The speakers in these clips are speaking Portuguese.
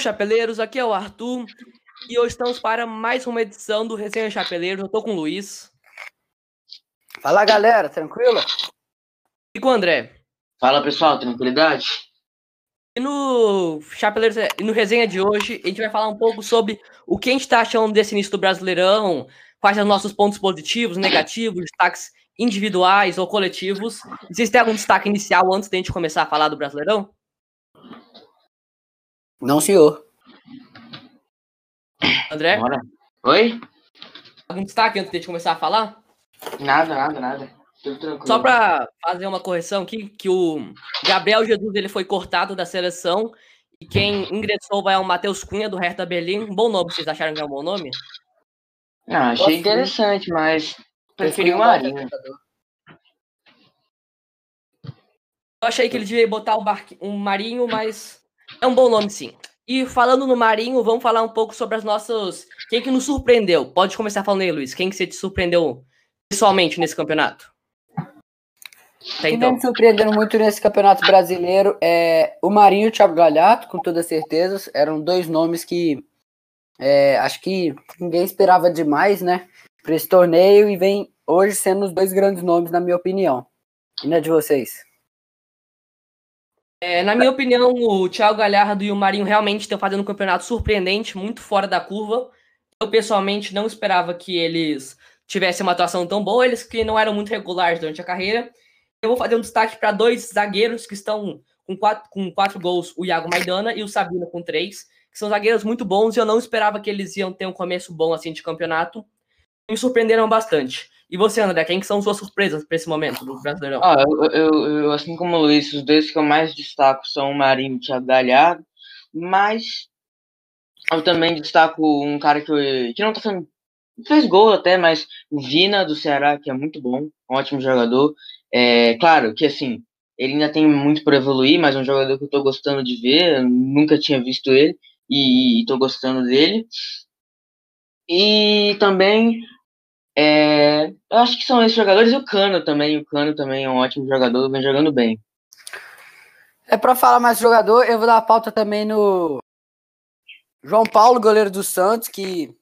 Chapeleiros, aqui é o Arthur e hoje estamos para mais uma edição do Resenha Chapeleiros. Eu tô com o Luiz. Fala galera, tranquilo? E com o André. Fala pessoal, tranquilidade? E no Chapeleiros, e no resenha de hoje, a gente vai falar um pouco sobre o que a gente está achando desse início do Brasileirão, quais são os nossos pontos positivos, negativos, destaques individuais ou coletivos. Vocês têm algum destaque inicial antes de a gente começar a falar do Brasileirão? Não, senhor. André? Bora. Oi? Algum destaque antes de a gente começar a falar? Nada, nada, nada. Tudo tranquilo. Só para fazer uma correção aqui, que o Gabriel Jesus ele foi cortado da seleção e quem ingressou vai ao Matheus Cunha do Hertha Berlim. Um bom nome, vocês acharam que é um bom nome? Não, achei interessante, mas preferi o Marinho. Eu achei que ele devia botar o barqui... um Marinho, mas é um bom nome sim. E falando no Marinho, vamos falar um pouco sobre as nossas. Quem que nos surpreendeu? Pode começar falando aí, Luiz. Quem que você te surpreendeu pessoalmente nesse campeonato? Quem então. me surpreendendo muito nesse campeonato brasileiro é o Marinho e o Thiago Galhardo, com toda certeza. Eram dois nomes que é, acho que ninguém esperava demais, né? Para esse torneio e vem hoje sendo os dois grandes nomes, na minha opinião. E na de vocês? É, na minha opinião, o Thiago Galhardo e o Marinho realmente estão fazendo um campeonato surpreendente, muito fora da curva. Eu, pessoalmente, não esperava que eles tivessem uma atuação tão boa, eles que não eram muito regulares durante a carreira. Eu vou fazer um destaque para dois zagueiros que estão com quatro, com quatro gols, o Iago Maidana e o Sabino com três, que são zagueiros muito bons e eu não esperava que eles iam ter um começo bom assim de campeonato. Me surpreenderam bastante. E você, André, quem que são suas surpresas para esse momento do Brasileirão? Ah, eu, eu, eu, assim como o Luiz, os dois que eu mais destaco são o Marinho e o Thiago Galhardo, mas eu também destaco um cara que, que não tá fazendo. fez gol até, mas o Vina do Ceará, que é muito bom, um ótimo jogador. É, claro que assim, ele ainda tem muito por evoluir, mas é um jogador que eu tô gostando de ver, nunca tinha visto ele e, e tô gostando dele. E também é, eu acho que são esses jogadores e o Cano também. O Cano também é um ótimo jogador, vem jogando bem. É para falar mais jogador, eu vou dar a pauta também no João Paulo, goleiro do Santos, que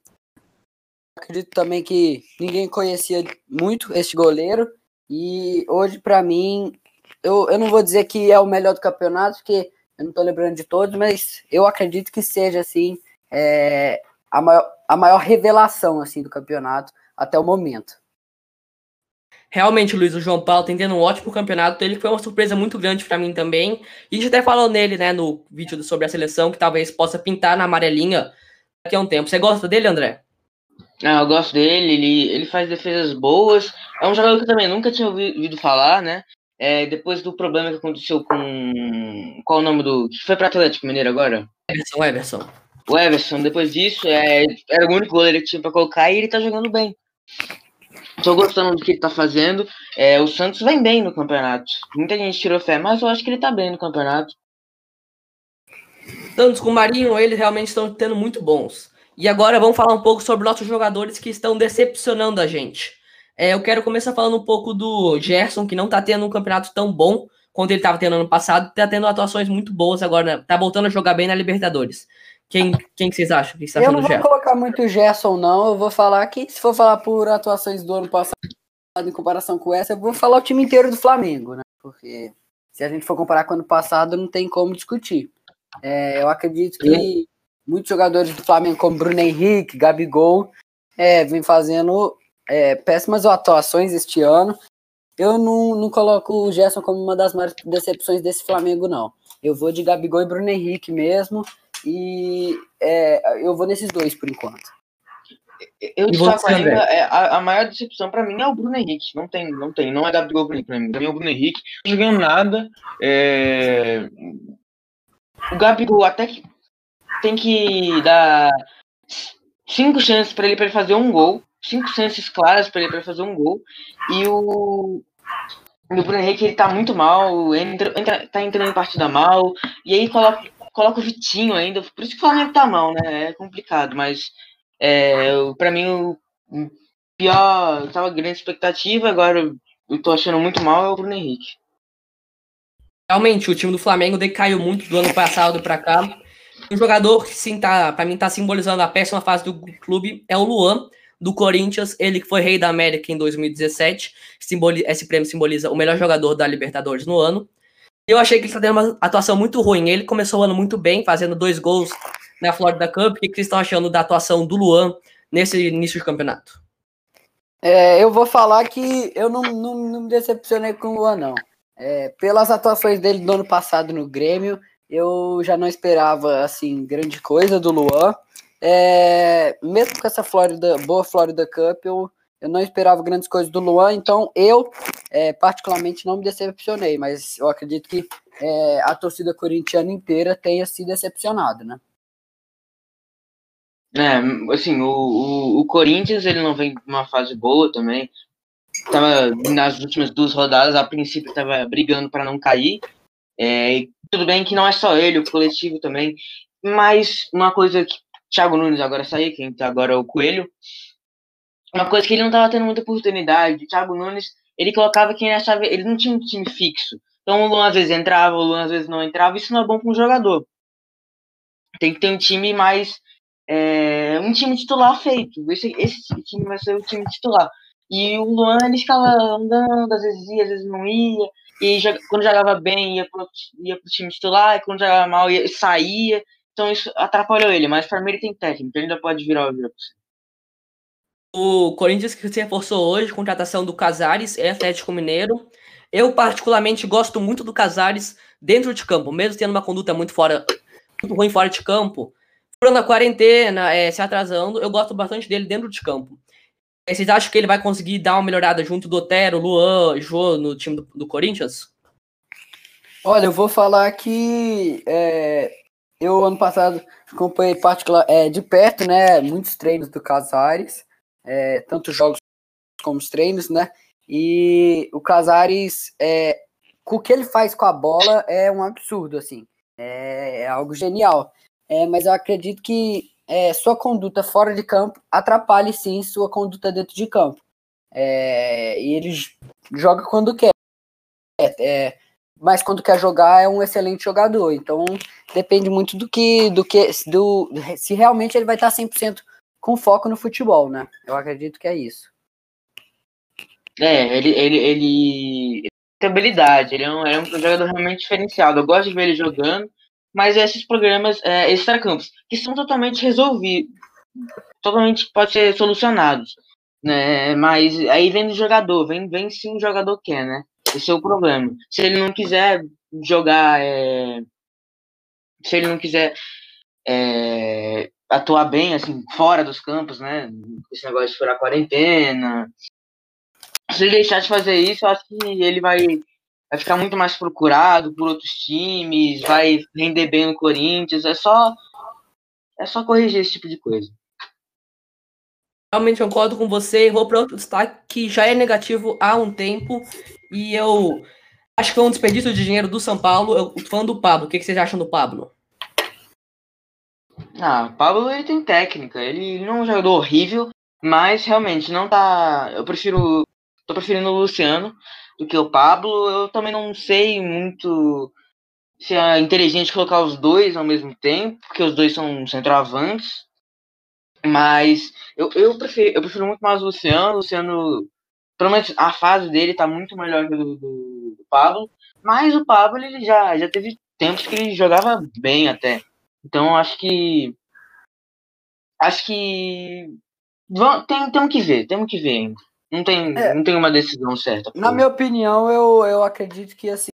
acredito também que ninguém conhecia muito esse goleiro. E hoje, para mim, eu, eu não vou dizer que é o melhor do campeonato, porque eu não tô lembrando de todos, mas eu acredito que seja assim é, a, maior, a maior revelação assim do campeonato até o momento. Realmente, Luiz, o João Paulo tem tendo um ótimo campeonato. Ele foi uma surpresa muito grande para mim também. E a gente até falou nele, né, no vídeo sobre a seleção, que talvez possa pintar na amarelinha daqui a um tempo. Você gosta dele, André? Ah, eu gosto dele, ele, ele faz defesas boas. É um jogador que eu também nunca tinha ouvido falar, né? É, depois do problema que aconteceu com. Qual o nome do. Que foi para Atlético Mineiro agora? Everson, Everson. O Everson, depois disso, é, era o único goleiro que tinha pra colocar e ele tá jogando bem. Tô gostando do que ele tá fazendo. É, o Santos vem bem no campeonato. Muita gente tirou fé, mas eu acho que ele tá bem no campeonato. Santos com o Marinho, eles realmente estão tendo muito bons. E agora vamos falar um pouco sobre nossos jogadores que estão decepcionando a gente. É, eu quero começar falando um pouco do Gerson, que não tá tendo um campeonato tão bom quanto ele estava tendo ano passado, tá tendo atuações muito boas agora, né? tá voltando a jogar bem na Libertadores. Quem, quem que vocês acham? Que você eu não vou colocar muito Gerson, não. Eu vou falar que, se for falar por atuações do ano passado em comparação com essa, eu vou falar o time inteiro do Flamengo, né? Porque se a gente for comparar com o ano passado, não tem como discutir. É, eu acredito que muitos jogadores do Flamengo, como Bruno Henrique, Gabigol, é, vem fazendo é, péssimas atuações este ano. Eu não, não coloco o Gerson como uma das maiores decepções desse Flamengo, não. Eu vou de Gabigol e Bruno Henrique mesmo. E é, eu vou nesses dois por enquanto. Eu destaco ainda, é, a, a, maior decepção para mim é o Bruno Henrique. Não tem, não tem, não é Gabigol para mim. Pra mim é o Bruno Henrique. Não jogando nada. É... O Gabigol até que tem que dar cinco chances para ele, pra ele fazer um gol. Cinco chances claras para ele, pra ele fazer um gol. E o, o Bruno Henrique ele tá muito mal, entra, entra, tá entrando em partida mal, e aí coloca, coloca o Vitinho ainda, por isso que o Flamengo tá mal, né? É complicado, mas é, para mim o pior, eu tava grande expectativa, agora eu tô achando muito mal é o Bruno Henrique. Realmente, o time do Flamengo decaiu muito do ano passado para cá. Um jogador que sim tá, para mim tá simbolizando a péssima fase do clube é o Luan do Corinthians, ele que foi rei da América em 2017. Simboli esse prêmio simboliza o melhor jogador da Libertadores no ano. Eu achei que ele está tendo uma atuação muito ruim. Ele começou o ano muito bem, fazendo dois gols na Florida Cup. O que vocês estão achando da atuação do Luan nesse início de campeonato? É, eu vou falar que eu não, não, não me decepcionei com o Luan, não. É, pelas atuações dele do ano passado no Grêmio, eu já não esperava assim grande coisa do Luan. É, mesmo com essa Florida, boa Florida Cup, eu, eu não esperava grandes coisas do Luan, então eu é, particularmente não me decepcionei, mas eu acredito que é, a torcida corintiana inteira tenha se decepcionado, né? É, assim, o, o, o Corinthians ele não vem numa fase boa também. Tava nas últimas duas rodadas, a princípio estava brigando para não cair. É, tudo bem que não é só ele, o coletivo também. Mas uma coisa que Thiago Nunes agora saiu, quem tá agora é o Coelho. Uma coisa que ele não tava tendo muita oportunidade. O Thiago Nunes, ele colocava quem achava. Ele não tinha um time fixo. Então o Luan às vezes entrava, o Luan às vezes não entrava. Isso não é bom para um jogador. Tem que ter um time mais. É, um time titular feito. Esse, esse time vai ser o time titular. E o Luan, ele ficava andando, às vezes ia, às vezes não ia. E quando jogava bem, ia pro, ia pro time titular. E quando jogava mal, ia, saía. Então isso atrapalhou ele, mas para mim ele tem técnico, ele ainda pode virar o jogo. O Corinthians que se reforçou hoje, contratação do Casares, é Atlético Mineiro. Eu particularmente gosto muito do Casares dentro de campo, mesmo tendo uma conduta muito fora, muito ruim fora de campo. Furando a quarentena, é, se atrasando, eu gosto bastante dele dentro de campo. Vocês acham que ele vai conseguir dar uma melhorada junto do Otero, Luan, Jô no time do, do Corinthians? Olha, eu vou falar que é, eu, ano passado, acompanhei particular, é, de perto, né, muitos treinos do Casares, é, tanto jogos como os treinos, né, e o Casares, é, o que ele faz com a bola é um absurdo, assim, é, é algo genial, é, mas eu acredito que é, sua conduta fora de campo atrapalhe, sim, sua conduta dentro de campo. É, e ele joga quando quer. É, mas quando quer jogar é um excelente jogador. Então depende muito do que, do que, do se realmente ele vai estar 100% com foco no futebol, né? Eu acredito que é isso. É, ele, ele, ele tem habilidade, ele é um, é um jogador realmente diferenciado. Eu gosto de ver ele jogando, mas esses programas é, extracampos, que são totalmente resolvidos, totalmente pode ser solucionados, né? Mas aí vem do jogador, vem, vem se um jogador quer, né? Esse é o problema. Se ele não quiser jogar, é... se ele não quiser é... atuar bem, assim, fora dos campos, né? Esse negócio de furar quarentena. Se ele deixar de fazer isso, eu acho que ele vai, vai ficar muito mais procurado por outros times, vai render bem no Corinthians. É só, é só corrigir esse tipo de coisa. Realmente concordo com você. Vou para outro destaque que já é negativo há um tempo e eu acho que foi um desperdício de dinheiro do São Paulo. Eu falando do Pablo. O que, vocês acham do Pablo? Ah, Pablo ele tem técnica. Ele não é um jogador horrível, mas realmente não tá. Eu prefiro. Tô preferindo o Luciano do que o Pablo. Eu também não sei muito se é inteligente colocar os dois ao mesmo tempo, porque os dois são centroavantes. Mas eu, eu, prefiro, eu prefiro muito mais o Luciano. O Luciano pelo menos a fase dele tá muito melhor que a do, do, do, Pablo. Mas o Pablo ele já, já teve tempos que ele jogava bem até. Então acho que. Acho que. Tem, temos que ver, temos que ver ainda. Não tem, é, não tem uma decisão certa. Na minha opinião, eu, eu acredito que assim,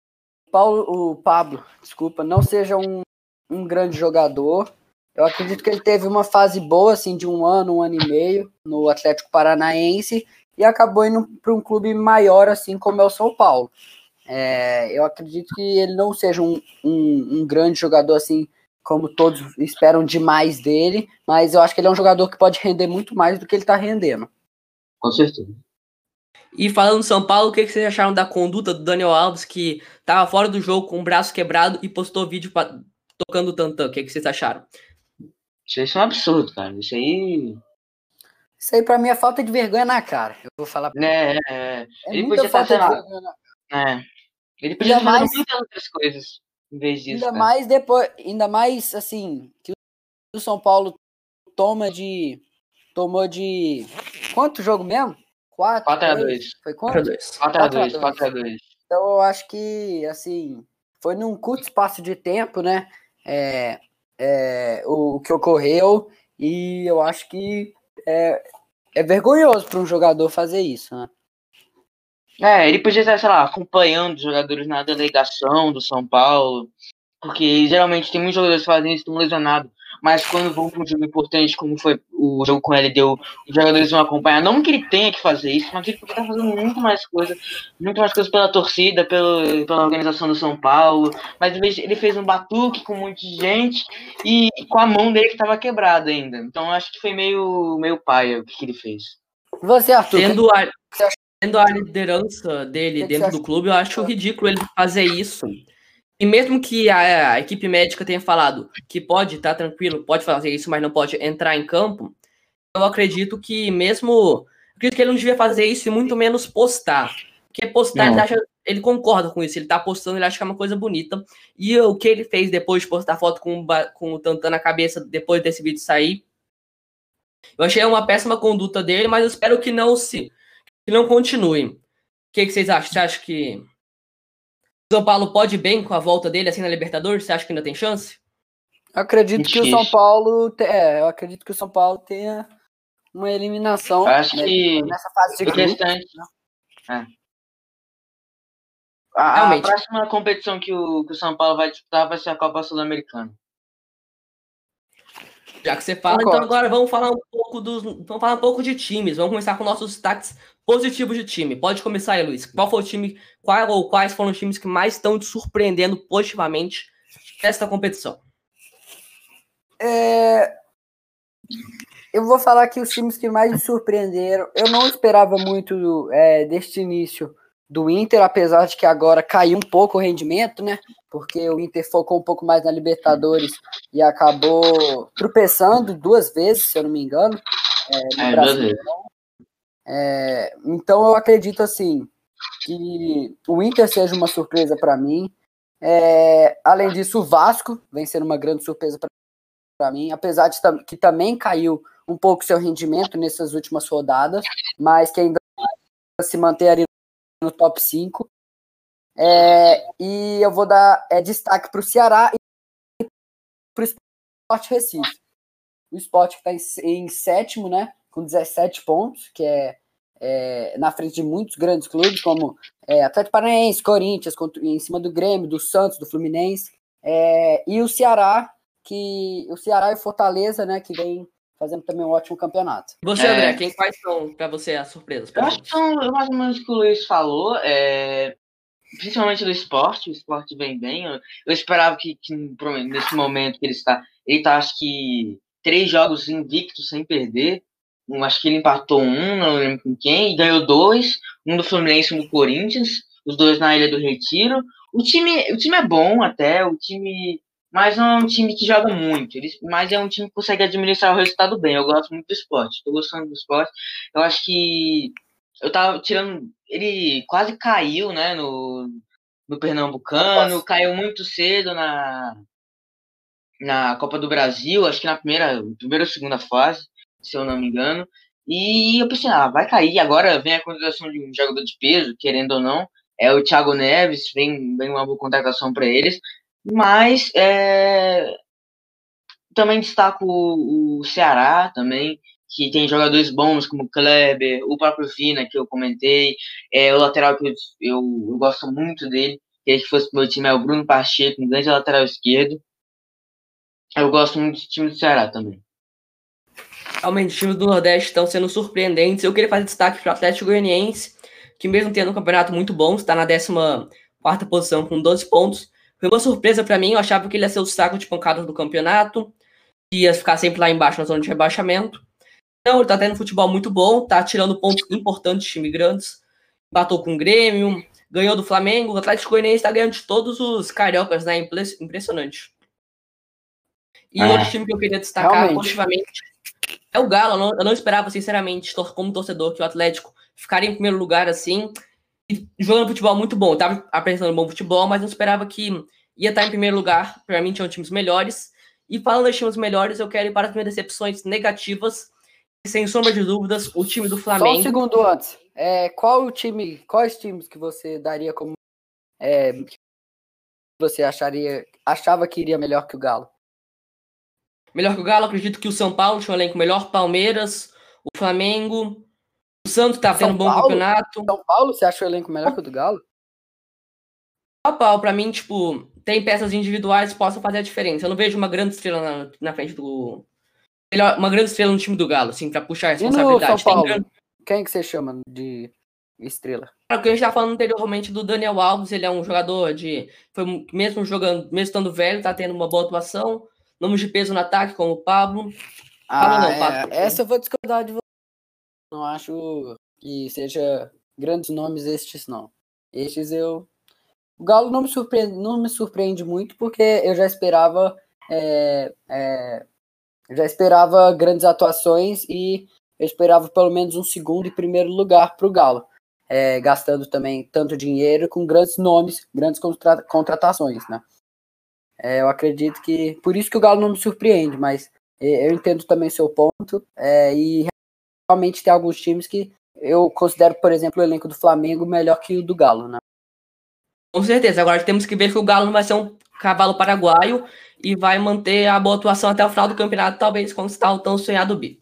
Paulo, o Pablo, desculpa, não seja um, um grande jogador. Eu acredito que ele teve uma fase boa, assim, de um ano, um ano e meio no Atlético Paranaense e acabou indo para um clube maior, assim como é o São Paulo. É, eu acredito que ele não seja um, um, um, grande jogador assim como todos esperam demais dele, mas eu acho que ele é um jogador que pode render muito mais do que ele está rendendo. Com certeza. E falando do São Paulo, o que, vocês acharam da conduta do Daniel Alves, que estava fora do jogo com o braço quebrado e postou vídeo pra, tocando o tantã? O que, vocês acharam? Isso aí é um absurdo, cara. Isso aí isso aí pra mim é falta de vergonha na cara. Eu vou falar pra é, é, é. Ele podia estar sendo. É. Ele podia estar mais... muitas outras coisas. Em vez disso. Ainda cara. mais depois, ainda mais assim, que o São Paulo toma de tomou de quanto jogo mesmo? 4 4 a 2. Foi quanto? 4 a 2. 4 a 2. Então eu acho que assim, foi num curto espaço de tempo, né? É, é, o, o que ocorreu e eu acho que é, é vergonhoso para um jogador fazer isso, né? É, ele podia estar, sei lá, acompanhando os jogadores na delegação do São Paulo, porque geralmente tem muitos jogadores que fazem isso, estão lesionados, mas quando vão para um jogo importante, como foi o jogo com ele, deu, os jogadores vão acompanhar. Não que ele tenha que fazer isso, mas ele podia estar fazendo muito mais coisa, muito mais coisas pela torcida, pelo, pela organização do São Paulo, mas ele fez um batuque com muita gente e com a mão dele que estava quebrada ainda. Então acho que foi meio, meio paia o que ele fez. Você, Arthur, Tendo a, tendo a liderança dele dentro do clube, eu acho ridículo ele fazer isso. E mesmo que a, a equipe médica tenha falado que pode estar tá tranquilo, pode fazer isso, mas não pode entrar em campo, eu acredito que mesmo. Acredito que ele não devia fazer isso e muito menos postar. Porque postar, ele, acha, ele, concorda com isso, ele tá postando, ele acha que é uma coisa bonita. E o que ele fez depois de postar foto com, com o Tantan na cabeça, depois desse vídeo sair, eu achei uma péssima conduta dele, mas eu espero que não se que não continue. O que, que vocês acham? Você acha que o São Paulo pode ir bem com a volta dele assim na Libertadores? Você acha que ainda tem chance? Eu acredito que o São Paulo, é, eu acredito que o São Paulo tenha uma eliminação. acho né, que nessa fase de grupo. Né? É. A, a, próxima competição que o, que o São Paulo vai disputar vai ser a Copa Sul-Americana. Já que você fala, então Concordo. então agora vamos falar um pouco dos. Vamos falar um pouco de times. Vamos começar com nossos destaques positivos de time. Pode começar aí, Luiz. Qual foi o time, qual ou quais foram os times que mais estão te surpreendendo positivamente nesta competição? É... Eu vou falar aqui os times que mais me surpreenderam. Eu não esperava muito é, deste início do Inter, apesar de que agora caiu um pouco o rendimento, né? Porque o Inter focou um pouco mais na Libertadores e acabou tropeçando duas vezes, se eu não me engano, é, no é, Brasil. É, então eu acredito assim que o Inter seja uma surpresa para mim. É, além disso, o Vasco vem sendo uma grande surpresa para mim, apesar de que também caiu um pouco seu rendimento nessas últimas rodadas, mas que ainda se manter ali no top 5. É, e eu vou dar é, destaque para o Ceará e para o Sport Recife. O Sport está em, em, sétimo, né? Com 17 pontos, que é, é na frente de muitos grandes clubes, como é, Atlético Paranaense, Corinthians, em cima do Grêmio, do Santos, do Fluminense. É, e o Ceará, que o Ceará e o Fortaleza, né? Que vem fazendo também um ótimo campeonato. Você, André, é... quem quais são para você as surpresas? Eu acho que são mais ou menos o que o Luiz falou, é... principalmente do esporte, o esporte vem bem. Eu, eu esperava que, que, nesse momento que ele está, ele está acho que três jogos invictos sem perder. Acho que ele empatou um, não lembro com quem, e ganhou dois, um do Fluminense e um do Corinthians, os dois na Ilha do Retiro. O time, o time é bom até, o time mas não é um time que joga muito, mas é um time que consegue administrar o resultado bem. Eu gosto muito do esporte, estou gostando do esporte. Eu acho que eu tava tirando. Ele quase caiu, né, no, no Pernambucano, caiu muito cedo na, na Copa do Brasil, acho que na primeira, primeira ou segunda fase, se eu não me engano. E eu pensei, ah, vai cair. Agora vem a contratação de um jogador de peso, querendo ou não. É o Thiago Neves, vem, vem uma boa contratação para eles. Mas é, também destaco o, o, Ceará também, que tem jogadores bons como o Kleber, o próprio Fina, que eu comentei, é, o lateral que eu, eu, eu gosto muito dele, que se fosse meu time é o Bruno Pacheco, um grande lateral esquerdo. Eu gosto muito do time do Ceará também. Realmente, os times do Nordeste estão sendo surpreendentes. Eu queria fazer destaque para o Atlético Goianiense, que mesmo tendo um campeonato muito bom, está na 14 posição com 12 pontos, foi uma surpresa para mim, eu achava que ele ia ser o saco de pancadas do campeonato, ia ficar sempre lá embaixo na zona de rebaixamento. Não, ele tá tendo um futebol muito bom, tá tirando pontos importantes de time grandes. Batou com o Grêmio, ganhou do Flamengo, o Atlético Goianiense tá ganhando de todos os cariocas, né? Impressionante. E é, outro time que eu queria destacar realmente. positivamente é o Galo. Eu não, eu não esperava, sinceramente, como torcedor, que o Atlético ficaria em primeiro lugar assim jogando futebol muito bom. Tava apresentando bom futebol, mas não esperava que ia estar em primeiro lugar. Para mim, tinham times melhores. E falando de times melhores, eu quero ir para as minhas decepções negativas. E, sem sombra de dúvidas, o time do Flamengo. Só um segundo antes. É, qual o time, quais times que você daria como. É, você acharia, achava que iria melhor que o Galo? Melhor que o Galo, acredito que o São Paulo tinha um elenco melhor, Palmeiras, o Flamengo, o Santos tá tendo um bom Paulo? campeonato. São Paulo, você acha o elenco melhor que o do Galo? São Paulo, pra mim, tipo, tem peças individuais que possam fazer a diferença. Eu não vejo uma grande estrela na, na frente do. Uma grande estrela no time do Galo, assim, pra puxar a responsabilidade. Paulo, Quem que você chama de estrela? O que a gente tá falando anteriormente do Daniel Alves, ele é um jogador de. Foi mesmo jogando, mesmo estando velho, tá tendo uma boa atuação. Nomes de peso no ataque, como o Pablo. Ah, não, é, Pablo. essa eu vou discordar de você. Não acho que seja grandes nomes estes, não. Estes eu. O Galo não me surpreende, não me surpreende muito, porque eu já esperava. É, é, já esperava grandes atuações e eu esperava pelo menos um segundo e primeiro lugar para o Galo. É, gastando também tanto dinheiro com grandes nomes, grandes contra contratações, né? É, eu acredito que. Por isso que o Galo não me surpreende, mas é, eu entendo também seu ponto. É, e realmente tem alguns times que eu considero, por exemplo, o elenco do Flamengo melhor que o do Galo, né? Com certeza. Agora temos que ver que o Galo não vai ser um cavalo paraguaio e vai manter a boa atuação até o final do campeonato, talvez conquistar o tão sonhado bi.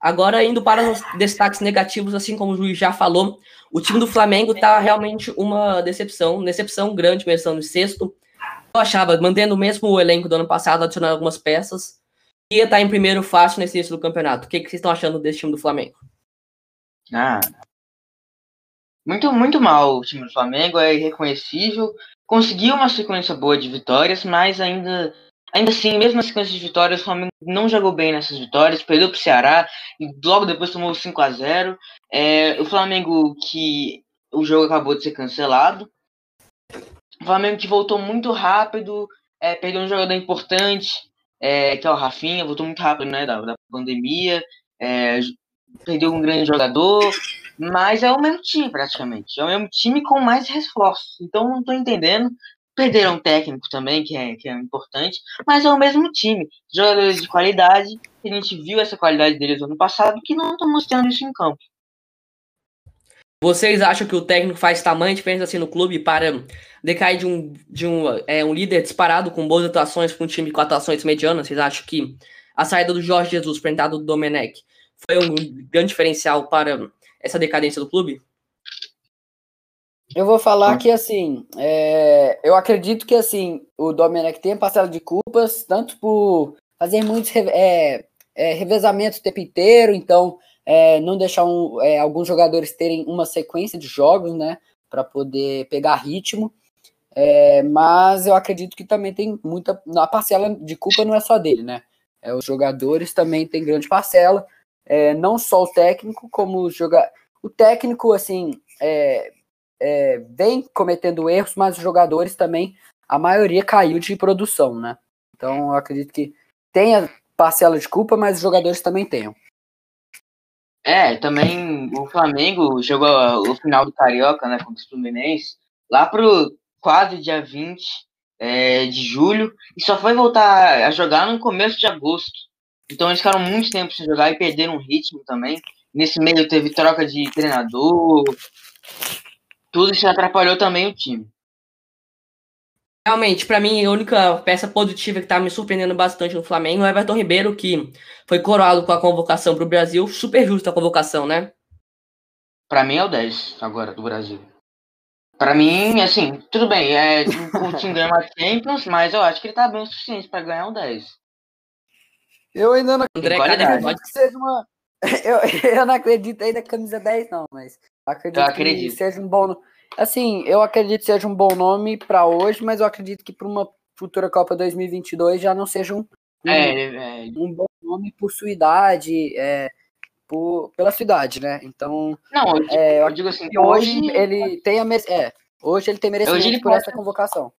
Agora, indo para os destaques negativos, assim como o Luiz já falou, o time do Flamengo está realmente uma decepção, decepção grande, começando em sexto. Eu achava, mantendo o mesmo elenco do ano passado, adicionando algumas peças, ia estar em primeiro fácil nesse início do campeonato. O que, que vocês estão achando desse time do Flamengo? Ah, muito, muito mal o time do Flamengo, é irreconhecível. Conseguiu uma sequência boa de vitórias, mas ainda, ainda assim, mesmo a sequência de vitórias, o Flamengo não jogou bem nessas vitórias, perdeu para o Ceará e logo depois tomou 5 a 0 é, O Flamengo que o jogo acabou de ser cancelado. O Flamengo que voltou muito rápido, é, perdeu um jogador importante, é, que é o Rafinha, voltou muito rápido né, da, da pandemia, é, perdeu um grande jogador, mas é o mesmo time praticamente. É o mesmo time com mais reforços. Então não estou entendendo. Perderam um técnico também, que é, que é importante, mas é o mesmo time. Jogadores de qualidade, a gente viu essa qualidade deles no ano passado, que não estão mostrando isso em campo. Vocês acham que o técnico faz tamanho diferença assim no clube para decair de um, de um, é, um líder disparado com boas atuações para um time com atuações medianas? Vocês acham que a saída do Jorge Jesus para a entrada do Domenech foi um grande diferencial para essa decadência do clube? Eu vou falar que, assim, é, eu acredito que, assim, o Domenech tem parcela de culpas, tanto por fazer muitos é, é, revezamentos o tempo inteiro, então é, não deixar um, é, alguns jogadores terem uma sequência de jogos, né, para poder pegar ritmo. É, mas eu acredito que também tem muita. A parcela de culpa não é só dele, né? É, os jogadores também têm grande parcela é, não só o técnico, como jogar. O técnico, assim, é, é, vem cometendo erros, mas os jogadores também, a maioria caiu de produção, né? Então, eu acredito que tenha parcela de culpa, mas os jogadores também tenham. É, também o Flamengo jogou o final do Carioca, né, contra o Fluminense, lá pro quase dia 20 é, de julho, e só foi voltar a jogar no começo de agosto. Então eles ficaram muito tempo sem jogar e perderam o ritmo também. Nesse meio teve troca de treinador. Tudo isso atrapalhou também o time. Realmente, para mim, a única peça positiva que tá me surpreendendo bastante no Flamengo é o Everton Ribeiro, que foi coroado com a convocação para o Brasil. Super justa a convocação, né? Para mim é o 10 agora do Brasil. Para mim, assim, tudo bem, é, o time ganha mais Champions, mas eu acho que ele tá bem o suficiente para ganhar o 10. Eu ainda não André, acredito que seja uma. Eu, eu não acredito ainda que camisa 10, não, mas acredito, eu acredito. que seja um bom. Assim, eu acredito que seja um bom nome para hoje, mas eu acredito que para uma futura Copa 2022 já não seja um, um, é, é. um bom nome por sua idade, é, por, pela sua idade, né? Então. Não, eu digo, é, eu digo assim, hoje, hoje ele tem a. É, hoje ele tem merecimento ele por pode... essa convocação.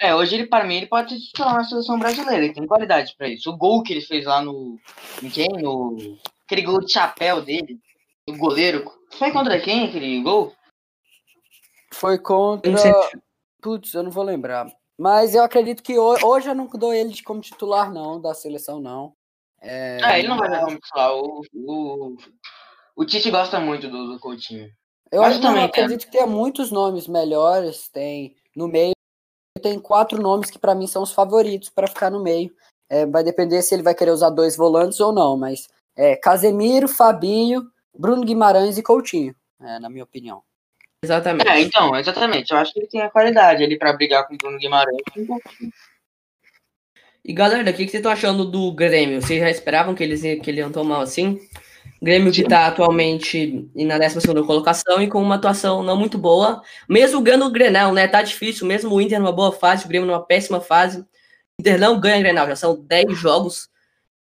É, hoje ele, para mim, ele pode ser titular na seleção brasileira, ele tem qualidade para isso. O gol que ele fez lá no. Em quem? No. Aquele gol de chapéu dele, o goleiro. Foi contra quem aquele gol? Foi contra. Putz, eu não vou lembrar. Mas eu acredito que hoje eu não dou ele como titular, não, da seleção, não. É, ah, ele não vai dar como titular. O, o, o Tite gosta muito do, do Coutinho. Eu, Mas também acredito que tem muitos nomes melhores. Tem no meio, tem quatro nomes que para mim são os favoritos para ficar no meio. É, vai depender se ele vai querer usar dois volantes ou não, mas é Casemiro, Fabinho, Bruno Guimarães e Coutinho, é, na minha opinião. Exatamente. É, então, exatamente. Eu acho que ele tem a qualidade ali para brigar com o Bruno Guimarães e galera, o que, que vocês estão achando do Grêmio? Vocês já esperavam que eles, que eles iam tão mal assim? Grêmio que está atualmente na 12 colocação e com uma atuação não muito boa. Mesmo ganhando o Grenal, né? Tá difícil, mesmo o Inter numa boa fase, o Grêmio numa péssima fase. Inter não ganha Grenal, já são 10 jogos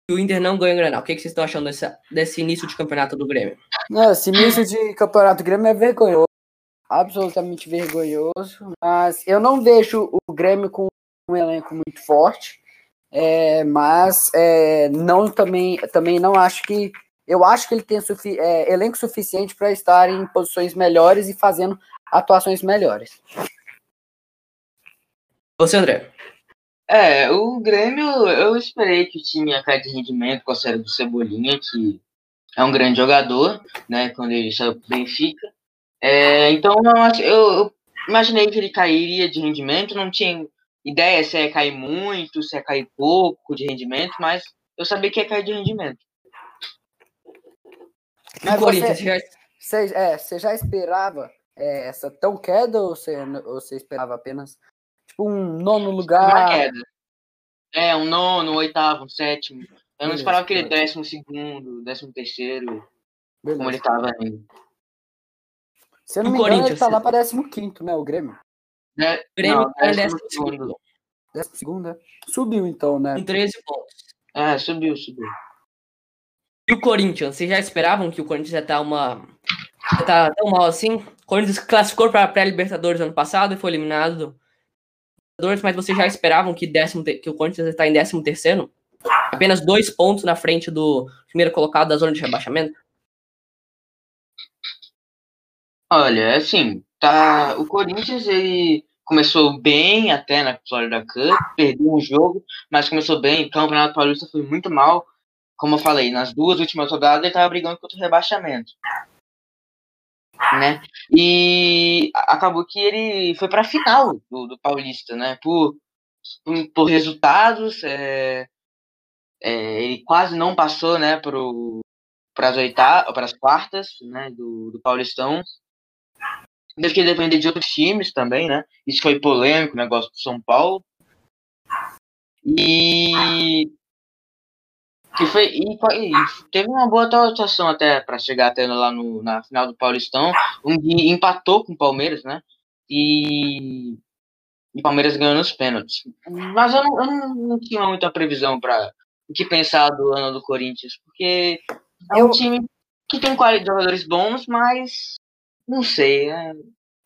e o Inter não ganha Grenal. O que, que vocês estão achando desse, desse início de campeonato do Grêmio? Não, esse início de campeonato do Grêmio é vergonhoso, absolutamente vergonhoso, mas eu não vejo o Grêmio com um elenco muito forte, é, mas é, não também, também não acho que eu acho que ele tem sufi é, elenco suficiente para estar em posições melhores e fazendo atuações melhores. Você, André? É, o Grêmio, eu esperei que tinha caído de rendimento com a série do Cebolinha, que é um grande jogador, né, quando ele saiu pro Benfica. É, então, eu, eu, imaginei que ele cairia de rendimento, não tinha ideia se ia cair muito, se ia cair pouco de rendimento, mas eu sabia que ia cair de rendimento. Mas Corinthians, você, já... Você, é, você já esperava é, essa tão queda ou você, ou você esperava apenas Tipo um nono lugar. queda. É, um nono, um oitavo, um sétimo. Eu não esperava que ele décimo segundo, décimo terceiro, Beleza. como ele tava ainda. Se eu não me engano, ele tá lá pra décimo quinto, né, o Grêmio? É, Grêmio não, tá em décimo segundo. Décimo segundo, é? Subiu então, né? Com 13 pontos. É, subiu, subiu. E o Corinthians, vocês já esperavam que o Corinthians ia estar tá uma. ia tá tão mal assim? O Corinthians classificou para a pré-Libertadores ano passado e foi eliminado mas vocês já esperavam que, décimo, que o Corinthians está em 13 terceiro? Apenas dois pontos na frente do primeiro colocado da zona de rebaixamento? Olha, assim, tá, o Corinthians ele começou bem até na Florida Cup, perdeu um jogo, mas começou bem. O Campeonato Paulista foi muito mal. Como eu falei, nas duas últimas rodadas ele estava brigando contra o rebaixamento né? E acabou que ele foi para a final do, do, Paulista, né? Por, por resultados, é, é, ele quase não passou, né? Para as oitavas, para as quartas, né? Do, do Paulistão. Teve que depender de outros times também, né? Isso foi polêmico, o negócio do São Paulo. E que foi, e, e, teve uma boa atuação até para chegar até lá no, na final do Paulistão, onde empatou com o Palmeiras, né? E o Palmeiras ganhou nos pênaltis. Mas eu não, eu não, não tinha muita previsão para o que pensar do ano do Corinthians, porque é um eu, time que tem jogadores bons, mas não sei. É...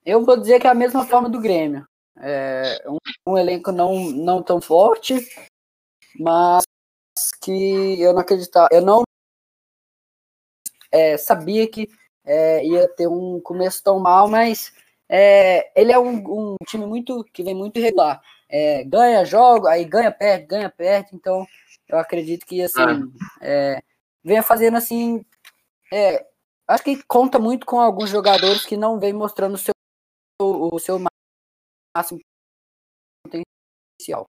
Eu vou dizer que é a mesma forma do Grêmio. É um, um elenco não, não tão forte, mas que eu não acreditava, eu não é, sabia que é, ia ter um começo tão mal, mas é, ele é um, um, time muito que vem muito irregular. É, ganha jogo, aí ganha perto, ganha perto, então eu acredito que assim é, venha fazendo assim. Acho que conta muito com alguns jogadores que não vem mostrando o seu, o, seu máximo potencial.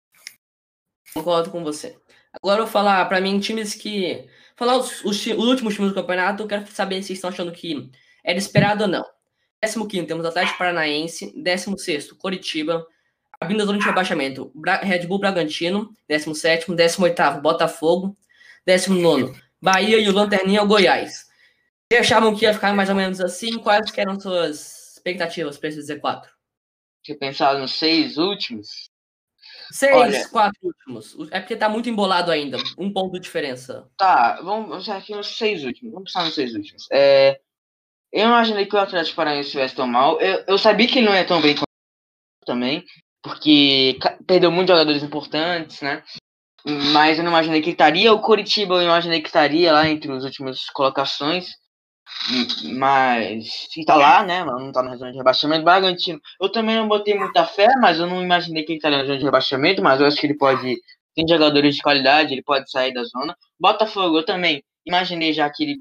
Concordo com você. Agora eu vou falar para mim times que. Falar os, os, os, últimos times do campeonato, eu quero saber se estão achando que era esperado ou não. 15 temos Atlético Paranaense, 16 Coritiba, abrindo a zona de rebaixamento, Red Bull Bragantino, 17 18 Botafogo, 19 Bahia e o Lanterninha o Goiás. Vocês achavam que ia ficar mais ou menos assim? Quais eram suas expectativas para esse Z4? Tinha pensado nos seis últimos. Seis, Olha, quatro últimos. É porque tá muito embolado ainda. Um ponto de diferença. Tá, vamos aqui nos seis últimos. Vamos pensar nos seis últimos. É, eu imaginei que o Atlético Paranaense estivesse tão mal. Eu, eu sabia que ele não ia tão bem também, porque perdeu muitos jogadores importantes, né? Mas eu não imaginei que ele estaria. O Coritiba eu imaginei que estaria lá entre as últimas colocações. Mas fica lá, né? Não tá na zona de rebaixamento. Bragantino, eu também não botei muita fé, mas eu não imaginei que ele estaria na zona de rebaixamento, mas eu acho que ele pode. Tem jogadores de qualidade, ele pode sair da zona. Botafogo, eu também imaginei já que ele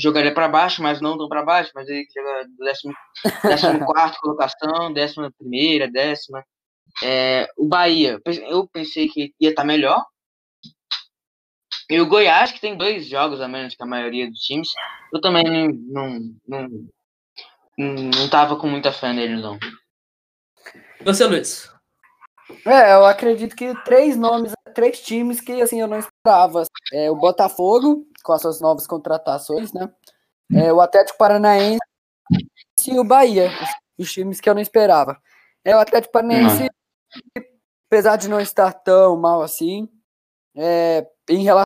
jogaria para baixo, mas não tão para baixo, mas ele joga décimo, décimo quarto colocação, décima primeira, décima. É, o Bahia, eu pensei que ia estar tá melhor, e o Goiás, que tem dois jogos a menos que a maioria dos times, eu também não, não, não, não tava com muita fé neles, não. Você, Luiz? É, eu acredito que três nomes, três times que assim eu não esperava. É o Botafogo, com as suas novas contratações, né? É, o Atlético Paranaense e o Bahia, os times que eu não esperava. É o Atlético Paranaense, apesar de não estar tão mal assim, é, em relação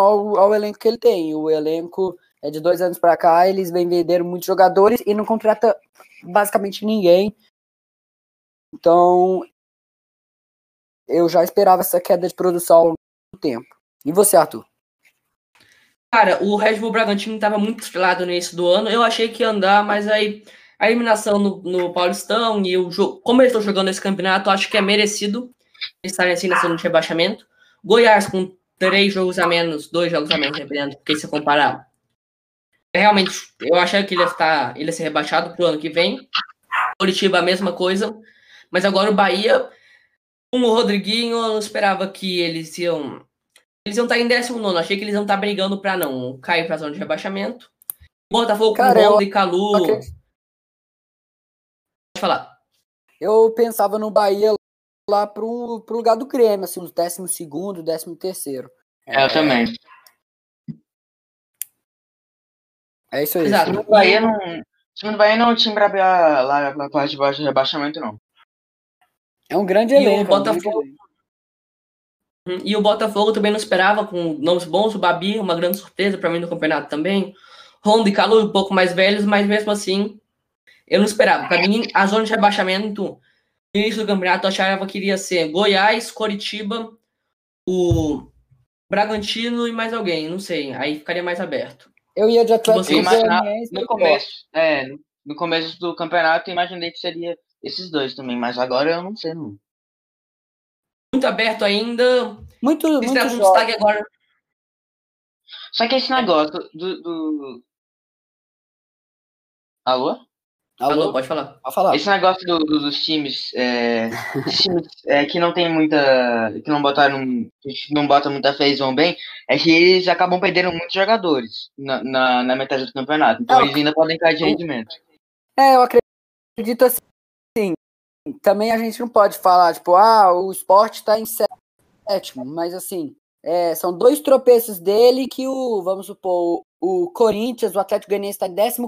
ao, ao elenco que ele tem. O elenco é de dois anos para cá, eles vêm vender muitos jogadores e não contrata basicamente ninguém. Então, eu já esperava essa queda de produção ao longo do tempo. E você, Arthur? Cara, o Red Bull Bragantino estava muito estrelado no início do ano. Eu achei que ia andar, mas aí a eliminação no, no Paulistão e o jogo, como eles estão jogando esse campeonato, acho que é merecido estarem assim na zona de rebaixamento. Goiás com três jogos a menos, dois jogos a menos, dependendo, porque se comparar. Realmente, eu achei que ele ia, estar, ele ia ser rebaixado pro ano que vem. Curitiba, a mesma coisa. Mas agora o Bahia, com o Rodriguinho, eu não esperava que eles iam. Eles iam estar em 19. Achei que eles iam estar brigando para não cair para zona de rebaixamento. Botafogo com e Calu. Okay. Pode falar. Eu pensava no Bahia lá pro, pro lugar do Grêmio, assim, uns décimo segundo, décimo terceiro. É, eu também. É isso aí. Exato. O Bahia não. O time do Bahia não é um time pra lá na parte de baixo de rebaixamento, não. É um grande elenco. E o Botafogo, uhum. e o Botafogo também não esperava, com nomes bons, o Babi, uma grande surpresa para mim no campeonato também. Honda e Calu um pouco mais velhos, mas mesmo assim, eu não esperava. Para mim, a zona de rebaixamento no início do campeonato, eu achava que iria ser Goiás, Coritiba, o Bragantino e mais alguém, não sei. Aí ficaria mais aberto. Eu ia de Atlético Goianiense. No começo, é, no começo do campeonato, eu imaginei que seria esses dois também, mas agora eu não sei, não. Muito aberto ainda. Muito, muito um destaque agora. Só que esse negócio do, do... Alô? Alô, pode falar. Pode falar. Esse negócio do, do, dos times, é, times é, que não tem muita. que não botaram. não bota muita fé e vão bem, é que eles acabam perdendo muitos jogadores na, na, na metade do campeonato. Então eles ainda podem cair de rendimento. É, eu acredito assim. Também a gente não pode falar, tipo, ah, o esporte tá em sétimo, mas assim, é, são dois tropeços dele que o, vamos supor, o Corinthians, o Atlético Goianiense está em 14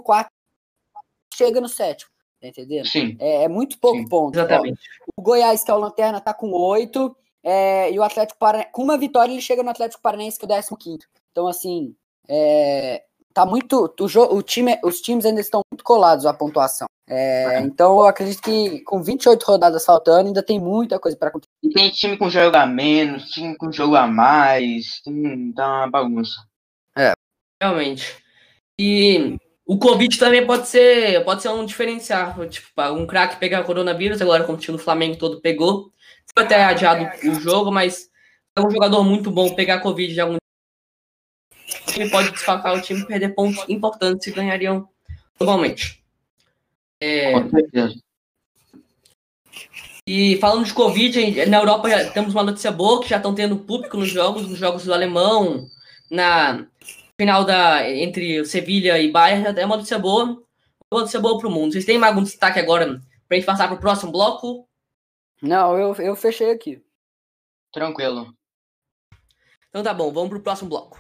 chega no sétimo. Tá entendendo? Sim. É, é muito pouco Sim, ponto. Exatamente. Ó, o Goiás, que é o Lanterna, tá com oito. É, e o Atlético Paranaense, com uma vitória, ele chega no Atlético Paranaense, que é o 15. Então, assim, é, tá muito. O, o time, os times ainda estão muito colados à pontuação. É, é. Então, eu acredito que com 28 rodadas faltando, ainda tem muita coisa para acontecer. E tem time com jogo a menos, time com jogo a mais, tem, tá uma bagunça. É. Realmente. E o Covid também pode ser, pode ser um diferencial. Tipo, um craque pegar coronavírus, agora como o time do Flamengo todo pegou. Foi até adiado o jogo, mas é um jogador muito bom pegar Covid de algum time pode desfalcar o time perder pontos importantes que ganhariam globalmente. É... E falando de Covid, na Europa temos uma notícia boa que já estão tendo público nos jogos, nos jogos do alemão, na final da, entre Sevilha e Bayern é uma notícia boa. Uma notícia boa para o mundo. Vocês têm mais algum destaque agora para a gente passar para o próximo bloco? Não, eu, eu fechei aqui. Tranquilo. Então tá bom, vamos para o próximo bloco.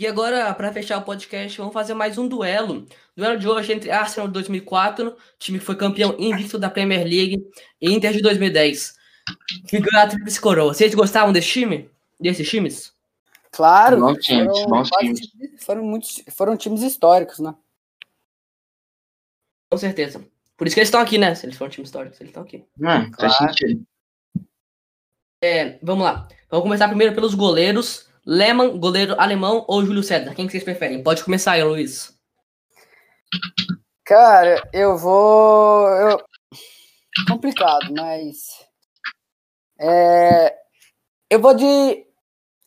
E agora, para fechar o podcast, vamos fazer mais um duelo. Duelo de hoje entre Arsenal de 2004, time que foi campeão invicto da Premier League, e Inter de 2010, que ganhou a Tríplice Coroa. Vocês gostavam desse time? Desses times? Claro. Bons times, foram, bons times. Foram, muitos, foram times históricos, né? Com certeza. Por isso que eles estão aqui, né? Se eles forem um time histórico, eles estão aqui. Não, faz Claro. sentido. É, vamos lá. Vamos começar primeiro pelos goleiros. Lehmann, goleiro alemão ou Júlio César? Quem que vocês preferem? Pode começar aí, Luiz. Cara, eu vou. Eu... Complicado, mas. É... Eu vou de.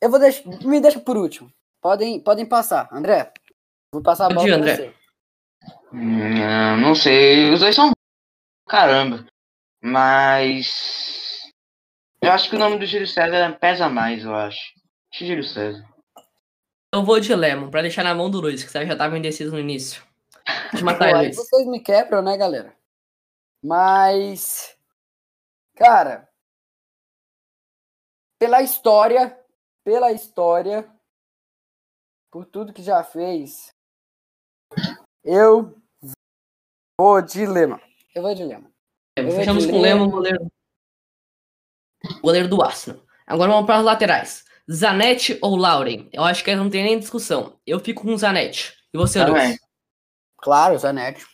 Eu vou deixar. Me deixa por último. Podem, podem passar. André, vou passar a bola André. você. Hum, não sei. Os dois são. Caramba. Mas. Eu acho que o nome do Júlio César pesa mais, eu acho. Júlio César. Eu vou de Lehmann, pra deixar na mão do Luiz, que você já tava indeciso no início. Eu matar Pô, Luiz. vocês me quebram, né, galera? Mas. Cara. Pela história. Pela história. Por tudo que já fez. Eu vou de Lema. Eu vou de Lema. É, Fechamos de com o Lehmann, Lehmann. goleiro. Goleiro do Arsenal. Agora vamos para os laterais. Zanetti ou Lauren? Eu acho que não tem nem discussão. Eu fico com o Zanetti. E você, Também. Luiz? Claro, Zanetti.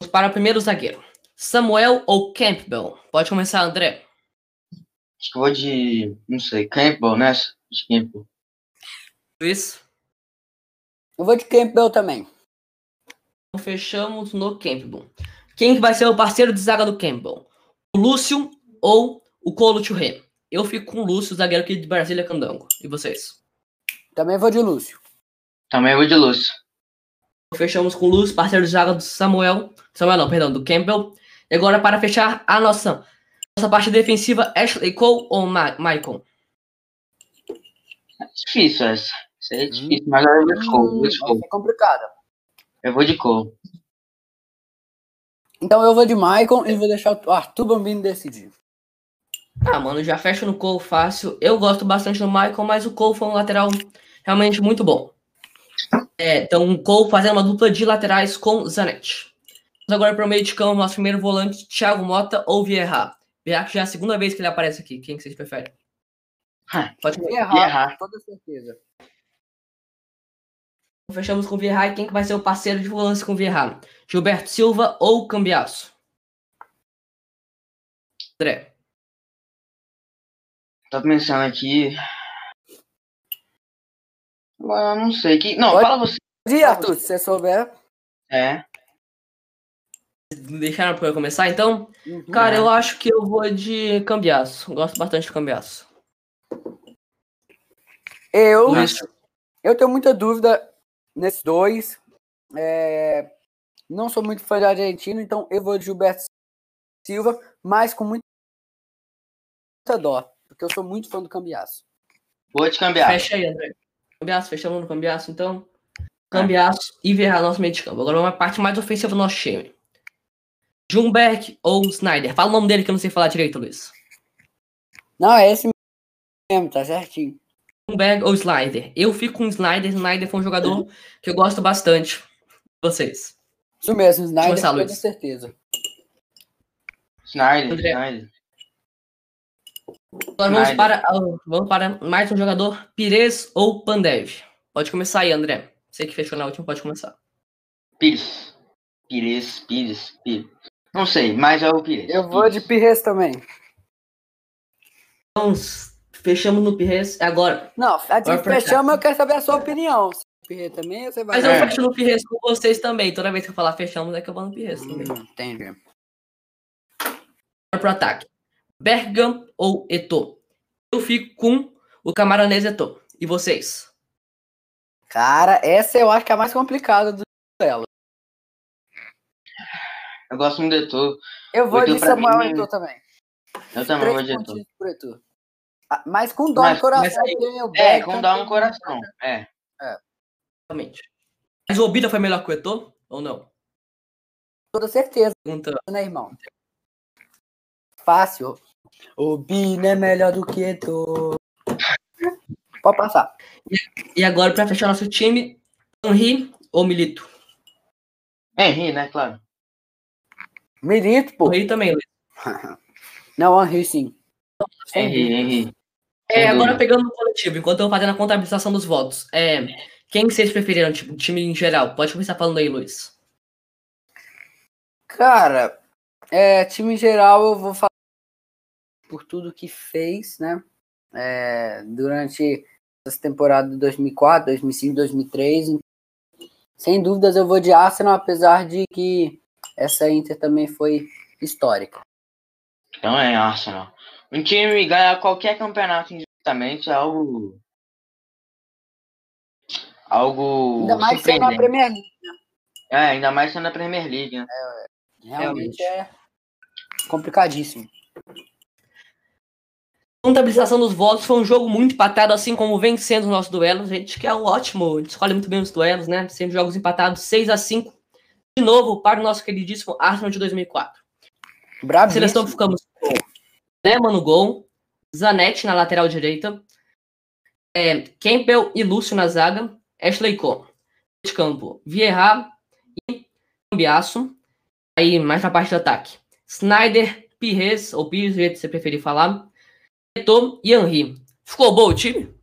Vamos para o primeiro zagueiro. Samuel ou Campbell? Pode começar, André. Acho que eu vou de. Não sei. Campbell, né? De Campbell. Luiz? Eu vou de Campbell também. Então fechamos no Campbell. Quem que vai ser o parceiro de zaga do Campbell? O Lúcio ou o Colo Churré? Eu fico com o Lúcio, zagueiro aqui de Brasília Candango. E vocês? Também vou de Lúcio. Também vou de Lúcio. Fechamos com o Lúcio, parceiro de zaga do Samuel. Samuel não, perdão, do Campbell. E agora para fechar a nossa, nossa parte defensiva, Ashley Cole ou Ma Michael? É difícil essa. Isso aí é difícil, mas eu vou de Cole. Hum, Vou de vai Cole. ser complicado. Eu vou de Cole. Então eu vou de Maicon e vou deixar o Arthur Bambino decidir. Ah, mano, já fecho no Cole fácil. Eu gosto bastante do Michael, mas o Cole foi um lateral realmente muito bom. É, então, o Cole fazendo uma dupla de laterais com Zanetti. Vamos agora para o meio de campo, nosso primeiro volante, Thiago Mota ou Vieira. Vieira que já é a segunda vez que ele aparece aqui. Quem que vocês preferem? Ah, Pode Vieira. com toda certeza. Fechamos com o Vieira e quem que vai ser o parceiro de volante com o Vieira? Gilberto Silva ou Cambiaço? André. Tô pensando aqui. Agora eu não sei. Que... Não, Pode- fala você. E Arthur, se você souber. É. Deixaram para eu começar, então? Uhum. Cara, eu acho que eu vou de Cambiaço. Gosto bastante de Cambiaço. Eu, Luiz. eu tenho muita dúvida nesses dois. É, não sou muito fã de argentino, então eu vou de Gilberto Silva, mas com muita dó, porque eu sou muito fã do Cambiaço. Vou te cambiar. Fecha aí, André. Cambiaço, fechamos no Cambiaço, então. Cambiaço e Verra, nosso meio de campo. Agora uma parte mais ofensiva do nosso time. Jumberg ou Snyder? Fala o nome dele que eu não sei falar direito, Luiz. Não, é esse mesmo, tá certinho. Jumberg ou Snyder? Eu fico com o Snyder. Snyder foi um jogador que eu gosto bastante. Vocês. Isso mesmo, Snyder, com certeza. Snyder, André. Snyder. Agora vamos para, ah, vamos para mais um jogador, Pires ou Pandev. Pode começar aí, André. Você que fechou na última, pode começar. Pires. Pires, Pires, Pires. Não sei, mas é o Pires. Eu vou de Pires também. Então, fechamos no Pires. Agora, Não, a Agora pra cá. fechamos, eu quero saber a sua opinião. Se Pires também, você vai. Mas É. eu fecho no Pires com vocês também. Toda vez que eu falar fechamos, é que eu vou no Pires também. Hum, entendi. Agora pro ataque. Bergam ou Eto'o? Eu fico com o camaronês Eto'o. E vocês? Cara, essa eu acho que é a mais complicada do duelo. Eu gosto muito do Eto'o. Eu vou de Samuel mim- Eto'o também. Eu também vou de Eto'o. Eto'o. Ah, Mas com dó Mas- no coração, mas É, com dó no coração. É. Realmente. Mas o Obida foi melhor que o Eto'o? Ou não? Toda certeza, Pergunta. né, irmão? Fácil. O Bino é melhor do que Eto'o. Pode passar. E agora, pra fechar nosso time, Henri ou Milito? Henry, né, claro. Milito, pô. Henri também, Luiz. Não, Henry sim. Dúvida. Henry. É, agora pegando no coletivo, enquanto eu vou fazendo a contabilização dos votos. É, quem que vocês preferiram, tipo, time em geral? Pode começar falando aí, Luiz. Cara, é, time em geral eu vou falar por tudo que fez, né? É, durante essa temporada de 2004, 2005, 2003. Sem dúvidas eu vou de Arsenal, apesar de que essa Inter também foi histórica. Então é Arsenal. Um time ganhar qualquer campeonato indiretamente é algo. Algo. Ainda mais sendo a Premier League. Né? É, ainda mais sendo a Premier League. Né? É, realmente, realmente é complicadíssimo. Contabilização dos votos foi um jogo muito empatado, assim como vem sendo os nossos duelos. A gente que é ótimo, a gente escolhe muito bem os duelos, né? Sempre jogos empatados 6 a 5 De novo, para o nosso queridíssimo Arsenal de 2004. Bravo. Seleção ficamos com Lema no gol, Zanetti na lateral direita, é, Campbell e Lúcio na zaga, Ashley Cole. De campo, Vieira e Cambiaço. Aí, mais na parte do ataque. Snyder, Pires, ou Pires, do jeito que você preferir falar. Eto e Henry. Ficou bom o time?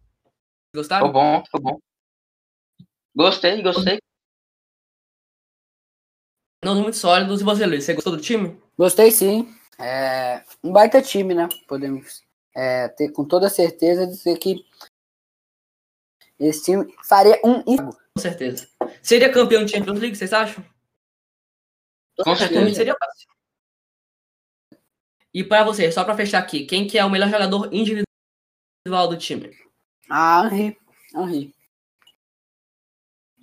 Gostaram? Ficou bom, ficou bom. Gostei, gostei. Não, muito sólidos. E você, Luiz? Você gostou do time? Gostei sim. É um baita time, né? Podemos é, ter com toda certeza dizer que esse time faria um. Com certeza. Seria campeão de Champions League, vocês acham? Com certeza. Seria fácil. E para você, só para fechar aqui, quem que é o melhor jogador individual do time? Ah, Henry. Henry.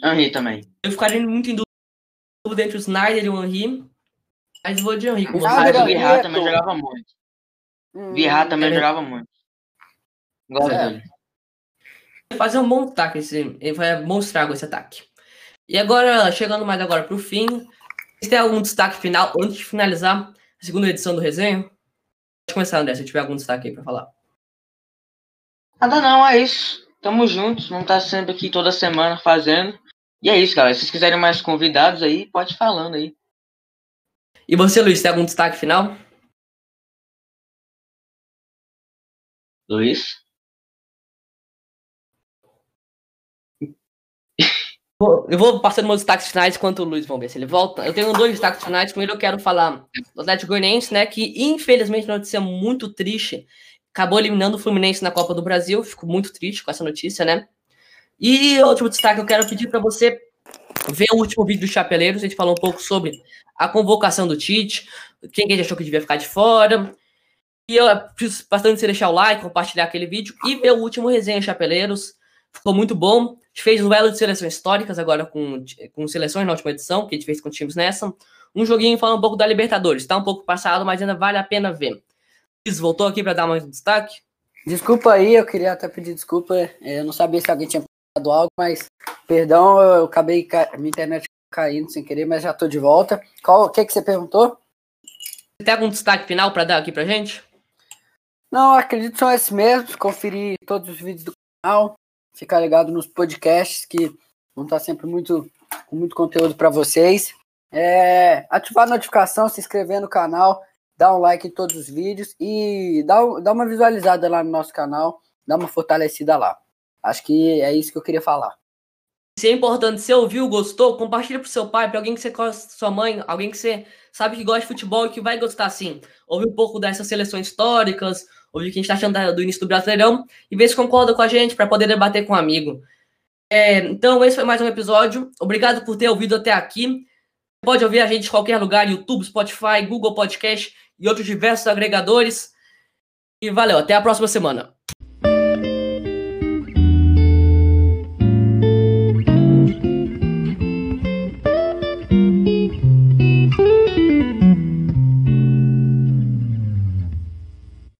Henry também. Eu ficaria muito em dúvida entre o Snyder e o Henry. Mas vou de Henry com você. o Vieira também jogava muito. Hum, Vieira também é. jogava muito. Gosto é. dele. Fazer um bom ataque, esse, ele vai mostrar esse ataque. E agora, chegando mais agora para o fim, você tem algum destaque final antes de finalizar a segunda edição do resenha? Pode começar, André, se tiver algum destaque aí para falar. Nada não, é isso. Tamo juntos, vamos estar sempre aqui toda semana fazendo. E é isso, galera. Se vocês quiserem mais convidados aí, pode ir falando aí. E você, Luiz, tem algum destaque final? Luiz? Eu vou passando meus destaques finais enquanto o Luiz, vamos ver se ele volta. Eu tenho dois destaques finais. Primeiro eu quero falar do Atlético Goianiense, né, que infelizmente notícia muito triste. Acabou eliminando o Fluminense na Copa do Brasil. Fico muito triste com essa notícia, né? E outro destaque eu quero pedir para você ver o último vídeo do Chapeleiros. A gente falou um pouco sobre a convocação do Tite, quem que achou que devia ficar de fora. E eu preciso bastante você deixar o like, compartilhar aquele vídeo e ver o último resenha Chapeleiros. Ficou muito bom. Gente fez duelo de seleções históricas agora com, com seleções na última edição, que a gente fez com times nessa. Um joguinho falando um pouco da Libertadores. Tá um pouco passado, mas ainda vale a pena ver. Luiz, voltou aqui para dar mais um destaque? Desculpa aí, eu queria até pedir desculpa. Eu não sabia se alguém tinha falado algo, mas perdão, eu acabei. Minha internet caindo sem querer, mas já tô de volta. Qual, o que, que você perguntou? Você tem algum destaque final para dar aqui pra gente? Não, acredito que são esses mesmos. Conferir todos os vídeos do canal, ficar ligado nos podcasts que vão estar sempre muito, com muito conteúdo para vocês. É, ativar a notificação, se inscrever no canal, dar um like em todos os vídeos e dar, dar uma visualizada lá no nosso canal, dar uma fortalecida lá. Acho que é isso que eu queria falar. Se é importante, se ouviu, gostou, compartilha pro seu pai, para alguém que você gosta, sua mãe, alguém que você sabe que gosta de futebol e que vai gostar sim. Ouvir um pouco dessas seleções históricas, ouvir o que a gente tá achando do início do Brasileirão e ver se concorda com a gente para poder debater com um amigo. É, então, esse foi mais um episódio. Obrigado por ter ouvido até aqui. Pode ouvir a gente em qualquer lugar, YouTube, Spotify, Google Podcast e outros diversos agregadores. E valeu, até a próxima semana.